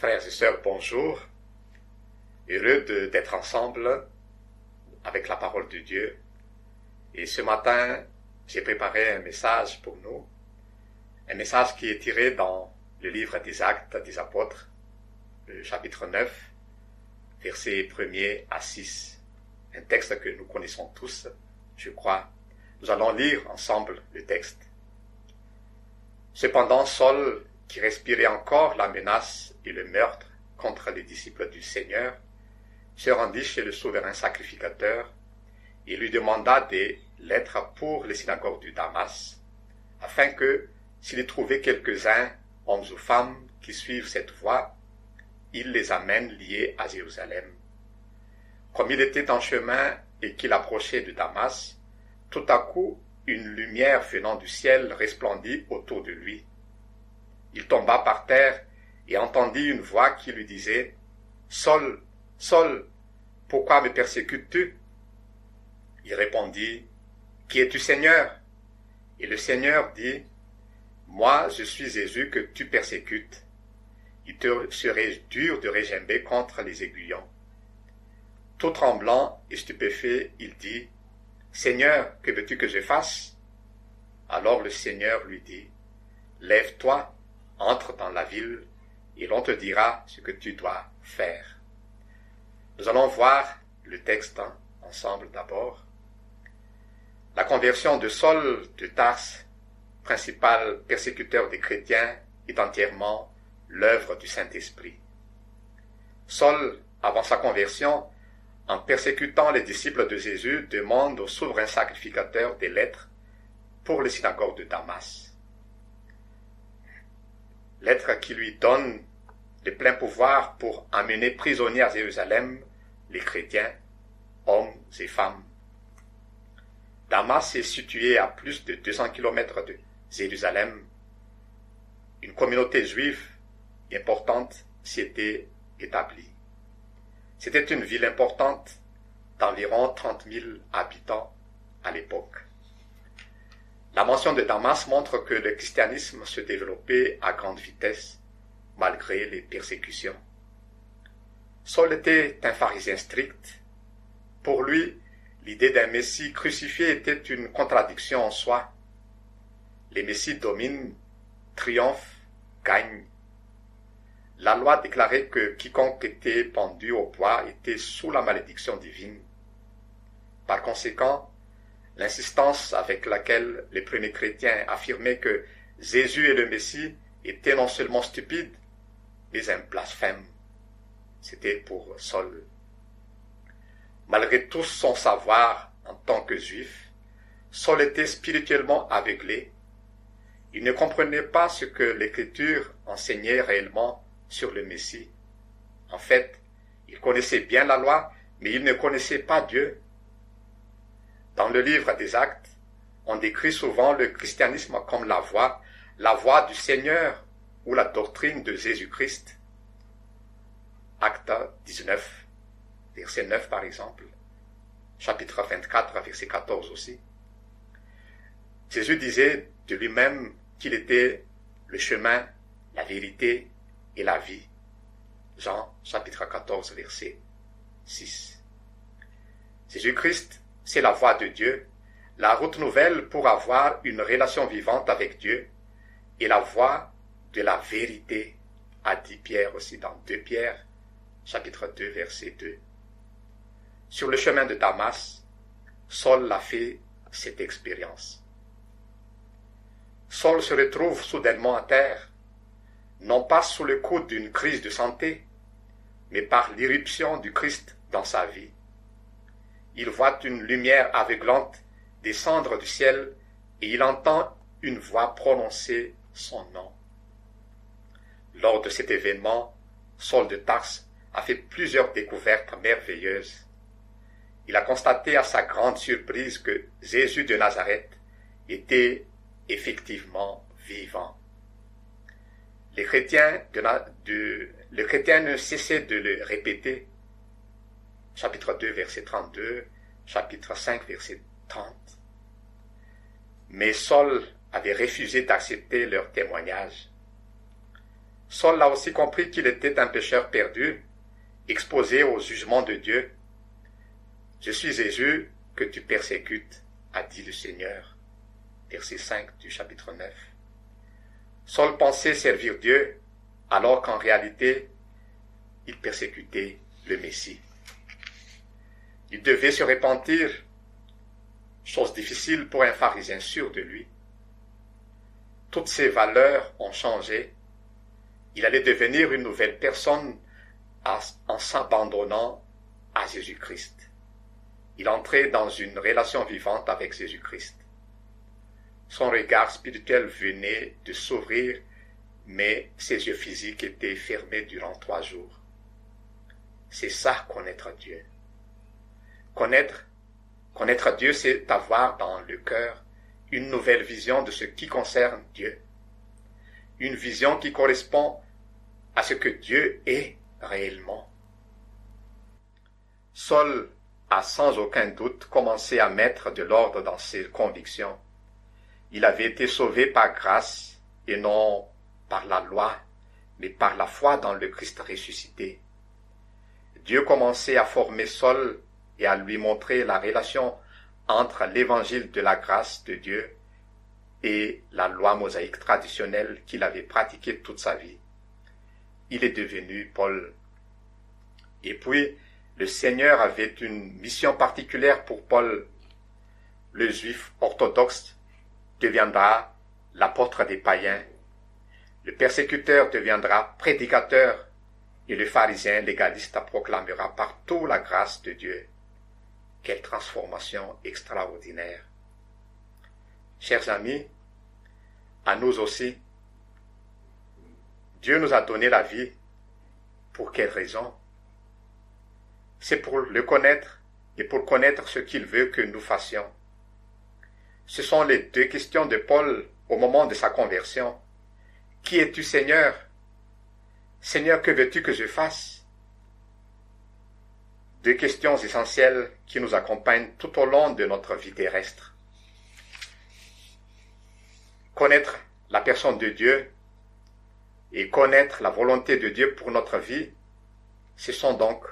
Frères et sœurs, bonjour. Heureux d'être ensemble avec la parole de Dieu. Et ce matin, j'ai préparé un message pour nous. Un message qui est tiré dans le livre des Actes des Apôtres, le chapitre 9, versets 1er à 6. Un texte que nous connaissons tous, je crois. Nous allons lire ensemble le texte. Cependant, Saul qui respirait encore la menace et le meurtre contre les disciples du Seigneur, se rendit chez le souverain sacrificateur et lui demanda des lettres pour les synagogues du Damas, afin que, s'il trouvait quelques-uns, hommes ou femmes, qui suivent cette voie, il les amène liés à Jérusalem. Comme il était en chemin et qu'il approchait de Damas, tout à coup une lumière venant du ciel resplendit autour de lui. Il tomba par terre et entendit une voix qui lui disait Saul, Saul, pourquoi me persécutes-tu? Il répondit Qui es-tu, Seigneur? Et le Seigneur dit Moi, je suis Jésus que tu persécutes. Il te serait dur de régimber contre les aiguillons. Tout tremblant et stupéfait, il dit Seigneur, que veux-tu que je fasse? Alors le Seigneur lui dit Lève-toi entre dans la ville et l'on te dira ce que tu dois faire. Nous allons voir le texte ensemble d'abord. La conversion de Saul de Tarse, principal persécuteur des chrétiens, est entièrement l'œuvre du Saint-Esprit. Saul, avant sa conversion, en persécutant les disciples de Jésus, demande au souverain sacrificateur des lettres pour les synagogues de Damas lettre qui lui donne le plein pouvoir pour amener prisonniers à Jérusalem les chrétiens, hommes et femmes. Damas est situé à plus de 200 kilomètres de Jérusalem. Une communauté juive importante s'y était établie. C'était une ville importante d'environ 30 000 habitants à l'époque. La mention de Damas montre que le christianisme se développait à grande vitesse, malgré les persécutions. Saul était un pharisien strict. Pour lui, l'idée d'un Messie crucifié était une contradiction en soi. Les Messies dominent, triomphent, gagnent. La loi déclarait que quiconque était pendu au bois était sous la malédiction divine. Par conséquent, L'insistance avec laquelle les premiers chrétiens affirmaient que Jésus est le Messie était non seulement stupide, mais un blasphème. C'était pour Saul. Malgré tout son savoir en tant que juif, Saul était spirituellement aveuglé. Il ne comprenait pas ce que l'Écriture enseignait réellement sur le Messie. En fait, il connaissait bien la loi, mais il ne connaissait pas Dieu. Dans le livre des Actes, on décrit souvent le christianisme comme la voie, la voie du Seigneur ou la doctrine de Jésus-Christ. Acte 19, verset 9 par exemple. Chapitre 24, verset 14 aussi. Jésus disait de lui-même qu'il était le chemin, la vérité et la vie. Jean chapitre 14, verset 6. Jésus-Christ c'est la voie de Dieu, la route nouvelle pour avoir une relation vivante avec Dieu, et la voie de la vérité, a dit Pierre aussi dans 2 Pierre, chapitre 2, verset 2. Sur le chemin de Damas, Saul a fait cette expérience. Saul se retrouve soudainement à terre, non pas sous le coup d'une crise de santé, mais par l'irruption du Christ dans sa vie il voit une lumière aveuglante descendre du ciel et il entend une voix prononcer son nom. Lors de cet événement, Saul de Tarse a fait plusieurs découvertes merveilleuses. Il a constaté à sa grande surprise que Jésus de Nazareth était effectivement vivant. Les chrétiens, les chrétiens ne cessaient de le répéter chapitre 2, verset 32, chapitre 5, verset 30. Mais Saul avait refusé d'accepter leur témoignage. Saul a aussi compris qu'il était un pécheur perdu, exposé au jugement de Dieu. Je suis Jésus que tu persécutes, a dit le Seigneur. Verset 5 du chapitre 9. Saul pensait servir Dieu, alors qu'en réalité, il persécutait le Messie. Il devait se repentir, chose difficile pour un pharisien sûr de lui. Toutes ses valeurs ont changé. Il allait devenir une nouvelle personne en s'abandonnant à Jésus-Christ. Il entrait dans une relation vivante avec Jésus-Christ. Son regard spirituel venait de s'ouvrir, mais ses yeux physiques étaient fermés durant trois jours. C'est ça connaître Dieu. Connaître, Dieu, c'est avoir dans le cœur une nouvelle vision de ce qui concerne Dieu. Une vision qui correspond à ce que Dieu est réellement. Saul a sans aucun doute commencé à mettre de l'ordre dans ses convictions. Il avait été sauvé par grâce et non par la loi, mais par la foi dans le Christ ressuscité. Dieu commençait à former Saul et à lui montrer la relation entre l'évangile de la grâce de Dieu et la loi mosaïque traditionnelle qu'il avait pratiquée toute sa vie. Il est devenu Paul. Et puis, le Seigneur avait une mission particulière pour Paul. Le juif orthodoxe deviendra l'apôtre des païens. Le persécuteur deviendra prédicateur et le pharisien légaliste proclamera partout la grâce de Dieu. Quelle transformation extraordinaire. Chers amis, à nous aussi, Dieu nous a donné la vie. Pour quelle raison? C'est pour le connaître et pour connaître ce qu'il veut que nous fassions. Ce sont les deux questions de Paul au moment de sa conversion. Qui es-tu Seigneur? Seigneur, que veux-tu que je fasse? Deux questions essentielles qui nous accompagnent tout au long de notre vie terrestre. Connaître la personne de Dieu et connaître la volonté de Dieu pour notre vie, ce sont donc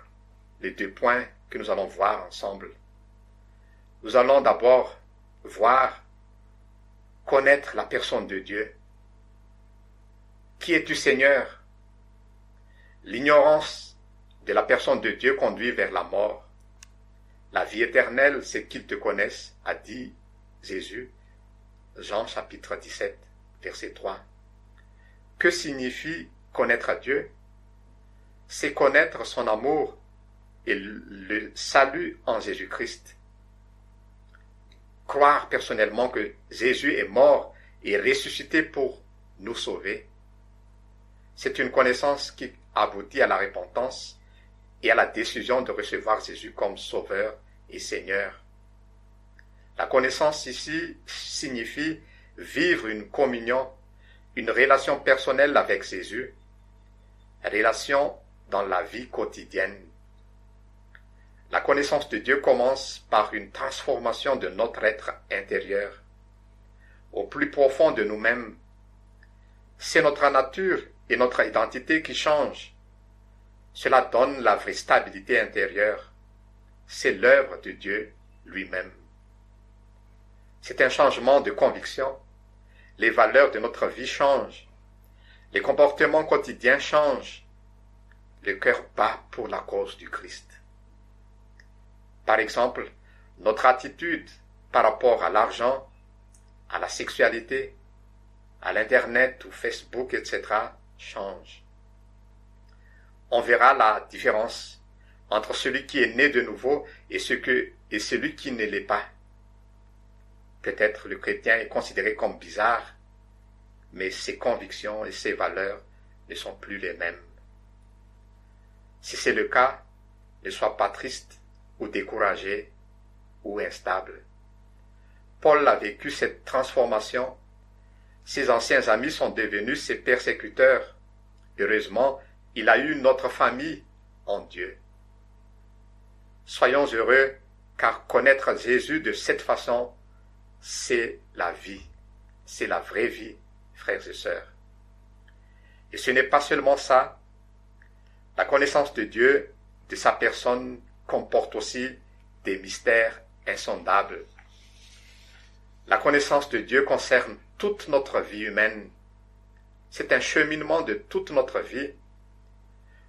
les deux points que nous allons voir ensemble. Nous allons d'abord voir, connaître la personne de Dieu. Qui es-tu Seigneur? L'ignorance de la personne de Dieu conduit vers la mort. La vie éternelle, c'est qu'ils te connaissent, a dit Jésus. Jean chapitre 17, verset 3. Que signifie connaître Dieu? C'est connaître son amour et le salut en Jésus-Christ. Croire personnellement que Jésus est mort et ressuscité pour nous sauver. C'est une connaissance qui aboutit à la repentance et à la décision de recevoir Jésus comme Sauveur et Seigneur. La connaissance ici signifie vivre une communion, une relation personnelle avec Jésus, relation dans la vie quotidienne. La connaissance de Dieu commence par une transformation de notre être intérieur, au plus profond de nous-mêmes. C'est notre nature et notre identité qui change. Cela donne la vraie stabilité intérieure. C'est l'œuvre de Dieu lui-même. C'est un changement de conviction. Les valeurs de notre vie changent. Les comportements quotidiens changent. Le cœur bat pour la cause du Christ. Par exemple, notre attitude par rapport à l'argent, à la sexualité, à l'Internet ou Facebook, etc., change. On verra la différence entre celui qui est né de nouveau et, celui qui ne l'est pas. Peut-être le chrétien est considéré comme bizarre, mais ses convictions et ses valeurs ne sont plus les mêmes. Si c'est le cas, ne sois pas triste ou découragé ou instable. Paul a vécu cette transformation ses anciens amis sont devenus ses persécuteurs. Heureusement, il a eu notre famille en Dieu. Soyons heureux, car connaître Jésus de cette façon, c'est la vie, c'est la vraie vie, frères et sœurs. Et ce n'est pas seulement ça. La connaissance de Dieu, de sa personne, comporte aussi des mystères insondables. La connaissance de Dieu concerne toute notre vie humaine. C'est un cheminement de toute notre vie.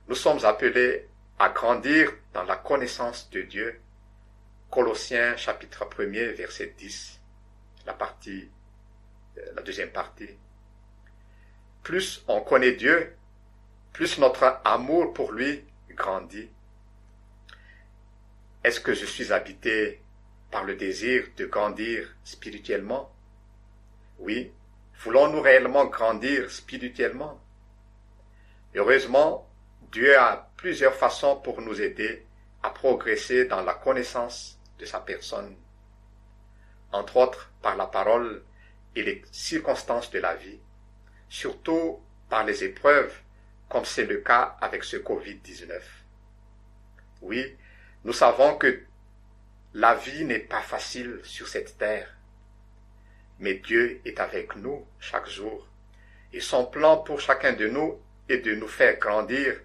Nous sommes appelés à grandir dans la connaissance de Dieu. Colossiens chapitre 1er verset 10, la partie, euh, la deuxième partie. Plus on connaît Dieu, plus notre amour pour lui grandit. Est-ce que je suis habité par le désir de grandir spirituellement? Oui, voulons-nous réellement grandir spirituellement? Heureusement, Dieu a plusieurs façons pour nous aider à progresser dans la connaissance de sa personne, entre autres par la parole et les circonstances de la vie, surtout par les épreuves, comme c'est le cas avec ce Covid-19. Oui, nous savons que la vie n'est pas facile sur cette terre, mais Dieu est avec nous chaque jour, et son plan pour chacun de nous est de nous faire grandir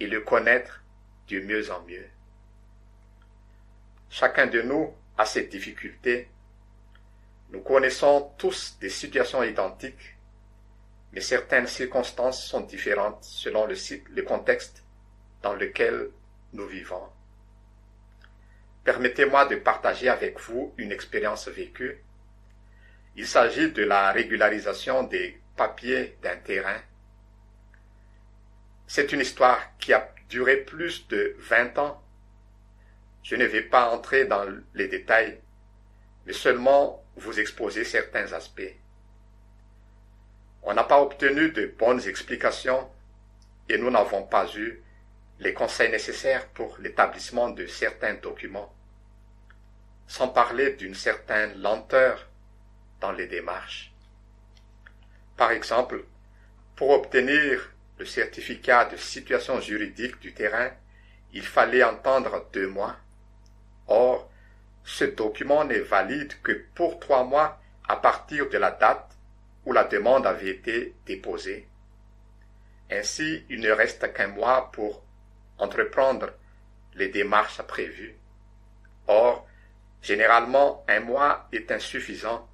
et le connaître de mieux en mieux. Chacun de nous a ses difficultés. Nous connaissons tous des situations identiques, mais certaines circonstances sont différentes selon le, le contexte dans lequel nous vivons. Permettez-moi de partager avec vous une expérience vécue. Il s'agit de la régularisation des papiers d'un terrain. C'est une histoire qui a duré plus de 20 ans. Je ne vais pas entrer dans les détails, mais seulement vous exposer certains aspects. On n'a pas obtenu de bonnes explications et nous n'avons pas eu les conseils nécessaires pour l'établissement de certains documents sans parler d'une certaine lenteur dans les démarches. Par exemple, pour obtenir le certificat de situation juridique du terrain, il fallait entendre deux mois. Or, ce document n'est valide que pour trois mois à partir de la date où la demande avait été déposée. Ainsi, il ne reste qu'un mois pour entreprendre les démarches prévues. Or, Généralement, un mois est insuffisant,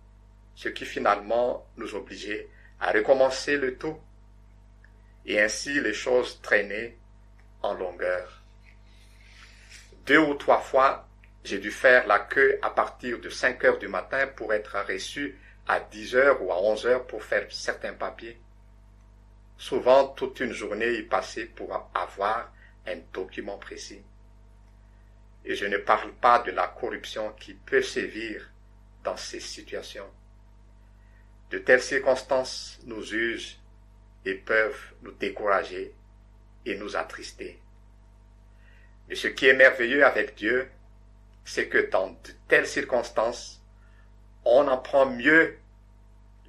ce qui finalement nous obligeait à recommencer le tout. Et ainsi les choses traînaient en longueur. Deux ou trois fois, j'ai dû faire la queue à partir de 5 heures du matin pour être reçu à 10 heures ou à 11 heures pour faire certains papiers. Souvent, toute une journée y passait pour avoir un document précis. Et je ne parle pas de la corruption qui peut sévir dans ces situations. De telles circonstances nous usent et peuvent nous décourager et nous attrister. Mais ce qui est merveilleux avec Dieu, c'est que dans de telles circonstances, on apprend mieux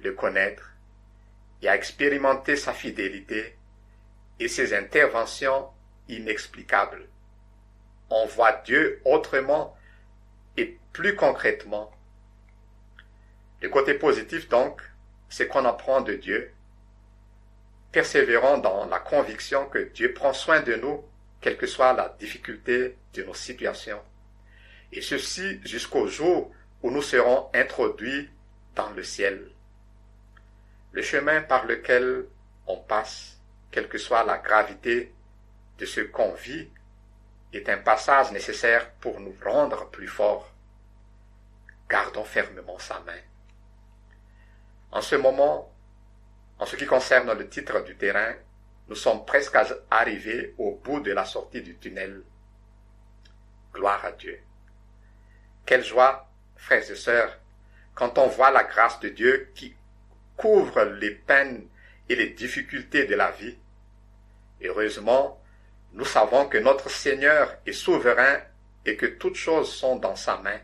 le connaître et à expérimenter sa fidélité et ses interventions inexplicables on voit Dieu autrement et plus concrètement. Le côté positif, donc, c'est qu'on apprend de Dieu, persévérant dans la conviction que Dieu prend soin de nous, quelle que soit la difficulté de nos situations. Et ceci jusqu'au jour où nous serons introduits dans le ciel. Le chemin par lequel on passe, quelle que soit la gravité de ce qu'on vit est un passage nécessaire pour nous rendre plus forts. Gardons fermement sa main. En ce moment, en ce qui concerne le titre du terrain, nous sommes presque arrivés au bout de la sortie du tunnel. Gloire à Dieu. Quelle joie, frères et sœurs, quand on voit la grâce de Dieu qui couvre les peines et les difficultés de la vie. Heureusement, nous savons que notre Seigneur est souverain et que toutes choses sont dans sa main,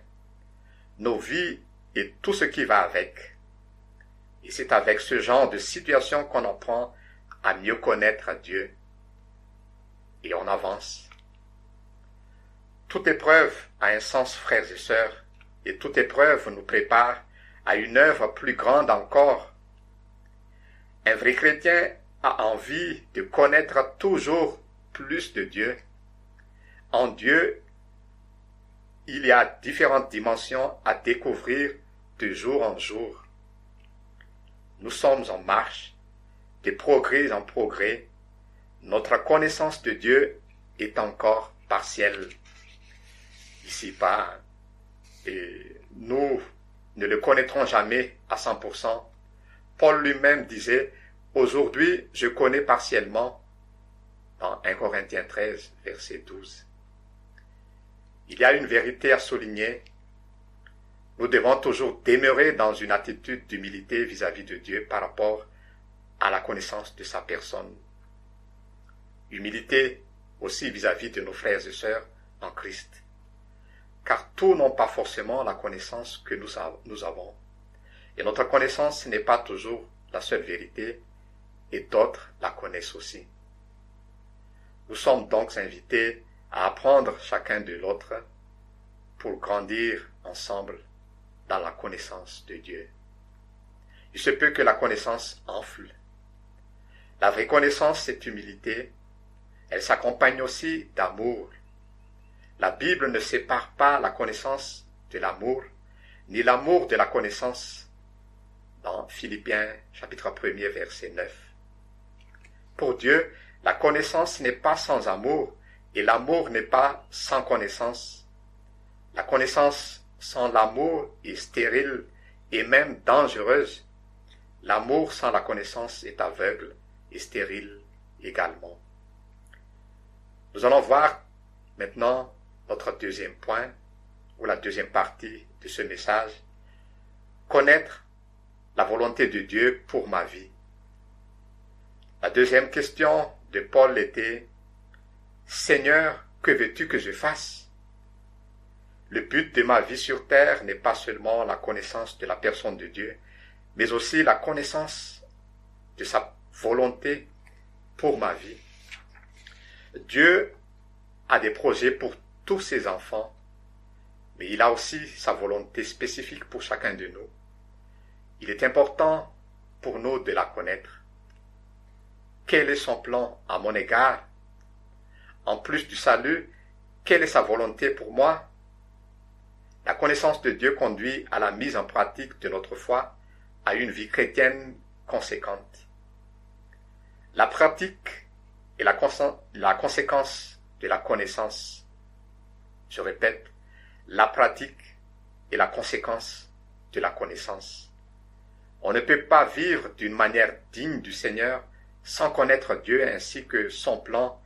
nos vies et tout ce qui va avec. Et c'est avec ce genre de situation qu'on apprend à mieux connaître Dieu. Et on avance. Toute épreuve a un sens, frères et sœurs, et toute épreuve nous prépare à une œuvre plus grande encore. Un vrai chrétien a envie de connaître toujours plus de Dieu. En Dieu, il y a différentes dimensions à découvrir de jour en jour. Nous sommes en marche, de progrès en progrès. Notre connaissance de Dieu est encore partielle. Ici-bas, et nous ne le connaîtrons jamais à 100%. Paul lui-même disait, aujourd'hui je connais partiellement, dans 1 Corinthiens 13, verset 12. Il y a une vérité à souligner. Nous devons toujours demeurer dans une attitude d'humilité vis-à-vis de Dieu par rapport à la connaissance de sa personne. Humilité aussi vis-à-vis de nos frères et sœurs en Christ. Car tous n'ont pas forcément la connaissance que nous, nous avons. Et notre connaissance n'est pas toujours la seule vérité, et d'autres la connaissent aussi. Nous sommes donc invités à apprendre chacun de l'autre pour grandir ensemble dans la connaissance de Dieu. Il se peut que la connaissance enfle. La vraie connaissance, c'est humilité. Elle s'accompagne aussi d'amour. La Bible ne sépare pas la connaissance de l'amour, ni l'amour de la connaissance dans Philippiens chapitre 1er verset 9. Pour Dieu, la connaissance n'est pas sans amour, et l'amour n'est pas sans connaissance. La connaissance sans l'amour est stérile et même dangereuse. L'amour sans la connaissance est aveugle et stérile également. Nous allons voir maintenant notre deuxième point, ou la deuxième partie de ce message. Connaître la volonté de Dieu pour ma vie. La deuxième question de Paul était Seigneur, que veux-tu que je fasse? Le but de ma vie sur terre n'est pas seulement la connaissance de la personne de Dieu, mais aussi la connaissance de sa volonté pour ma vie. Dieu a des projets pour tous ses enfants, mais il a aussi sa volonté spécifique pour chacun de nous. Il est important pour nous de la connaître. Quel est son plan à mon égard? En plus du salut, quelle est sa volonté pour moi? La connaissance de Dieu conduit à la mise en pratique de notre foi, à une vie chrétienne conséquente. La pratique est la, conséquence de la connaissance. Je répète, la pratique est la conséquence de la connaissance. On ne peut pas vivre d'une manière digne du Seigneur sans connaître Dieu ainsi que son plan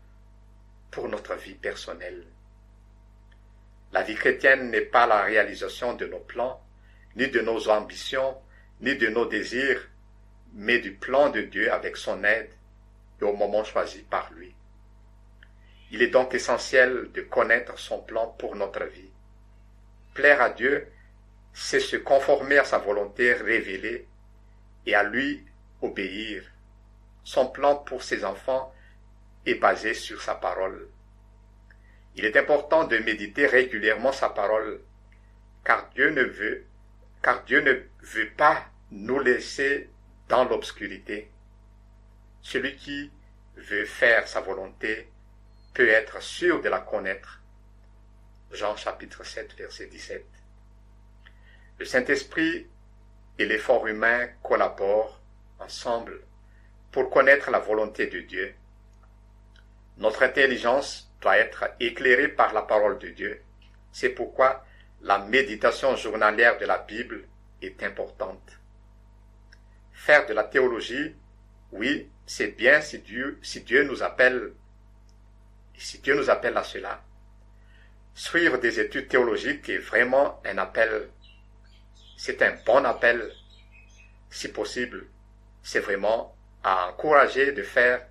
pour notre vie personnelle. La vie chrétienne n'est pas la réalisation de nos plans, ni de nos ambitions, ni de nos désirs, mais du plan de Dieu avec son aide et au moment choisi par lui. Il est donc essentiel de connaître son plan pour notre vie. Plaire à Dieu, c'est se conformer à sa volonté révélée et à lui obéir. Son plan pour ses enfants est basé sur sa parole. Il est important de méditer régulièrement sa parole, car Dieu ne veut, car Dieu ne veut pas nous laisser dans l'obscurité. Celui qui veut faire sa volonté peut être sûr de la connaître. Jean chapitre 7 verset 17. Le Saint-Esprit et l'effort humain collaborent ensemble pour connaître la volonté de Dieu. Notre intelligence doit être éclairée par la parole de Dieu. C'est pourquoi la méditation journalière de la Bible est importante. Faire de la théologie, oui, c'est bien si Dieu, si Dieu nous appelle, si Dieu nous appelle à cela. Suivre des études théologiques est vraiment un appel. C'est un bon appel. Si possible, c'est vraiment à encourager de faire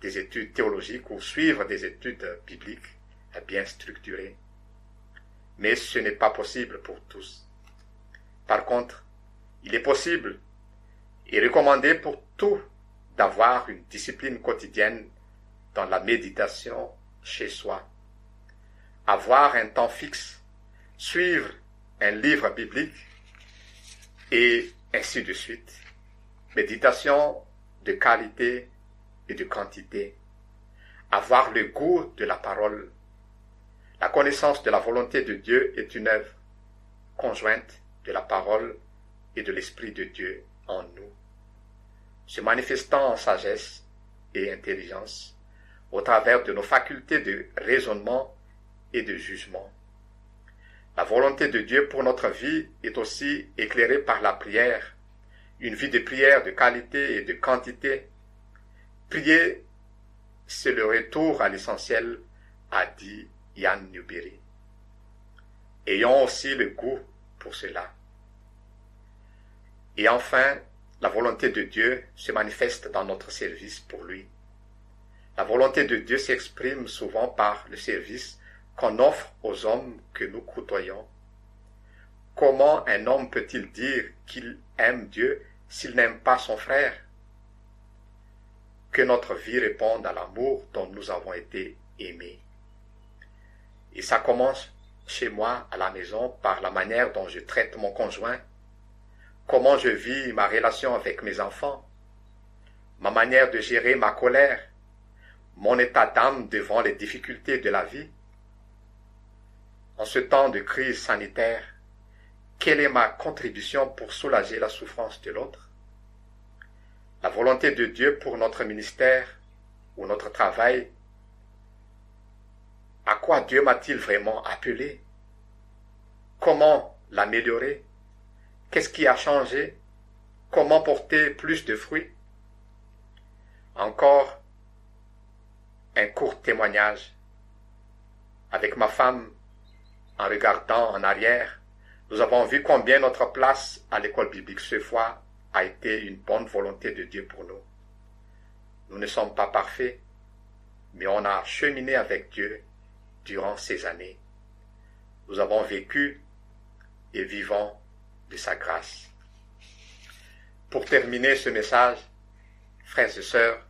des études théologiques ou suivre des études bibliques bien structurées. Mais ce n'est pas possible pour tous. Par contre, il est possible et recommandé pour tous d'avoir une discipline quotidienne dans la méditation chez soi. Avoir un temps fixe, suivre un livre biblique et ainsi de suite. Méditation de qualité de quantité. Avoir le goût de la parole. La connaissance de la volonté de Dieu est une œuvre conjointe de la parole et de l'Esprit de Dieu en nous, se manifestant en sagesse et intelligence au travers de nos facultés de raisonnement et de jugement. La volonté de Dieu pour notre vie est aussi éclairée par la prière, une vie de prière de qualité et de quantité. Prier, c'est le retour à l'essentiel, a dit Yann Newberry. Ayons aussi le goût pour cela. Et enfin, la volonté de Dieu se manifeste dans notre service pour lui. La volonté de Dieu s'exprime souvent par le service qu'on offre aux hommes que nous côtoyons. Comment un homme peut-il dire qu'il aime Dieu s'il n'aime pas son frère? Notre vie réponde à l'amour dont nous avons été aimés. Et ça commence chez moi à la maison par la manière dont je traite mon conjoint, comment je vis ma relation avec mes enfants, ma manière de gérer ma colère, mon état d'âme devant les difficultés de la vie. En ce temps de crise sanitaire, quelle est ma contribution pour soulager la souffrance de l'autre? La volonté de Dieu pour notre ministère ou notre travail À quoi Dieu m'a-t-il vraiment appelé? Comment l'améliorer? Qu'est-ce qui a changé? Comment porter plus de fruits? Encore un court témoignage. Avec ma femme, en regardant en arrière, nous avons vu combien notre place à l'école biblique ce fois a été une bonne volonté de Dieu pour nous. Nous ne sommes pas parfaits, mais on a cheminé avec Dieu durant ces années. Nous avons vécu et vivons de sa grâce. Pour terminer ce message, frères et sœurs,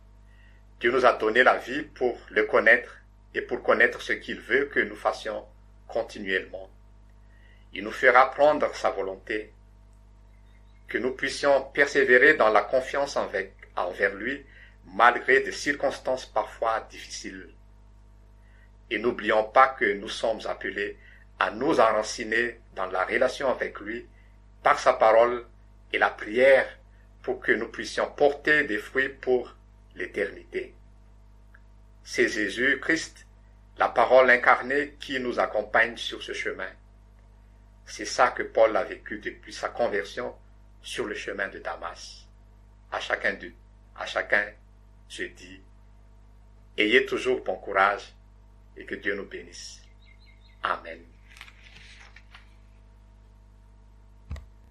Dieu nous a donné la vie pour le connaître et pour connaître ce qu'il veut que nous fassions continuellement. Il nous fera prendre sa volonté, que nous puissions persévérer dans la confiance envers lui malgré des circonstances parfois difficiles. Et n'oublions pas que nous sommes appelés à nous enraciner dans la relation avec lui par sa parole et la prière pour que nous puissions porter des fruits pour l'éternité. C'est Jésus Christ, la parole incarnée qui nous accompagne sur ce chemin. C'est ça que Paul a vécu depuis sa conversion sur le chemin de Damas. À chacun d'eux, à chacun, je dis, ayez toujours bon courage et que Dieu nous bénisse. Amen.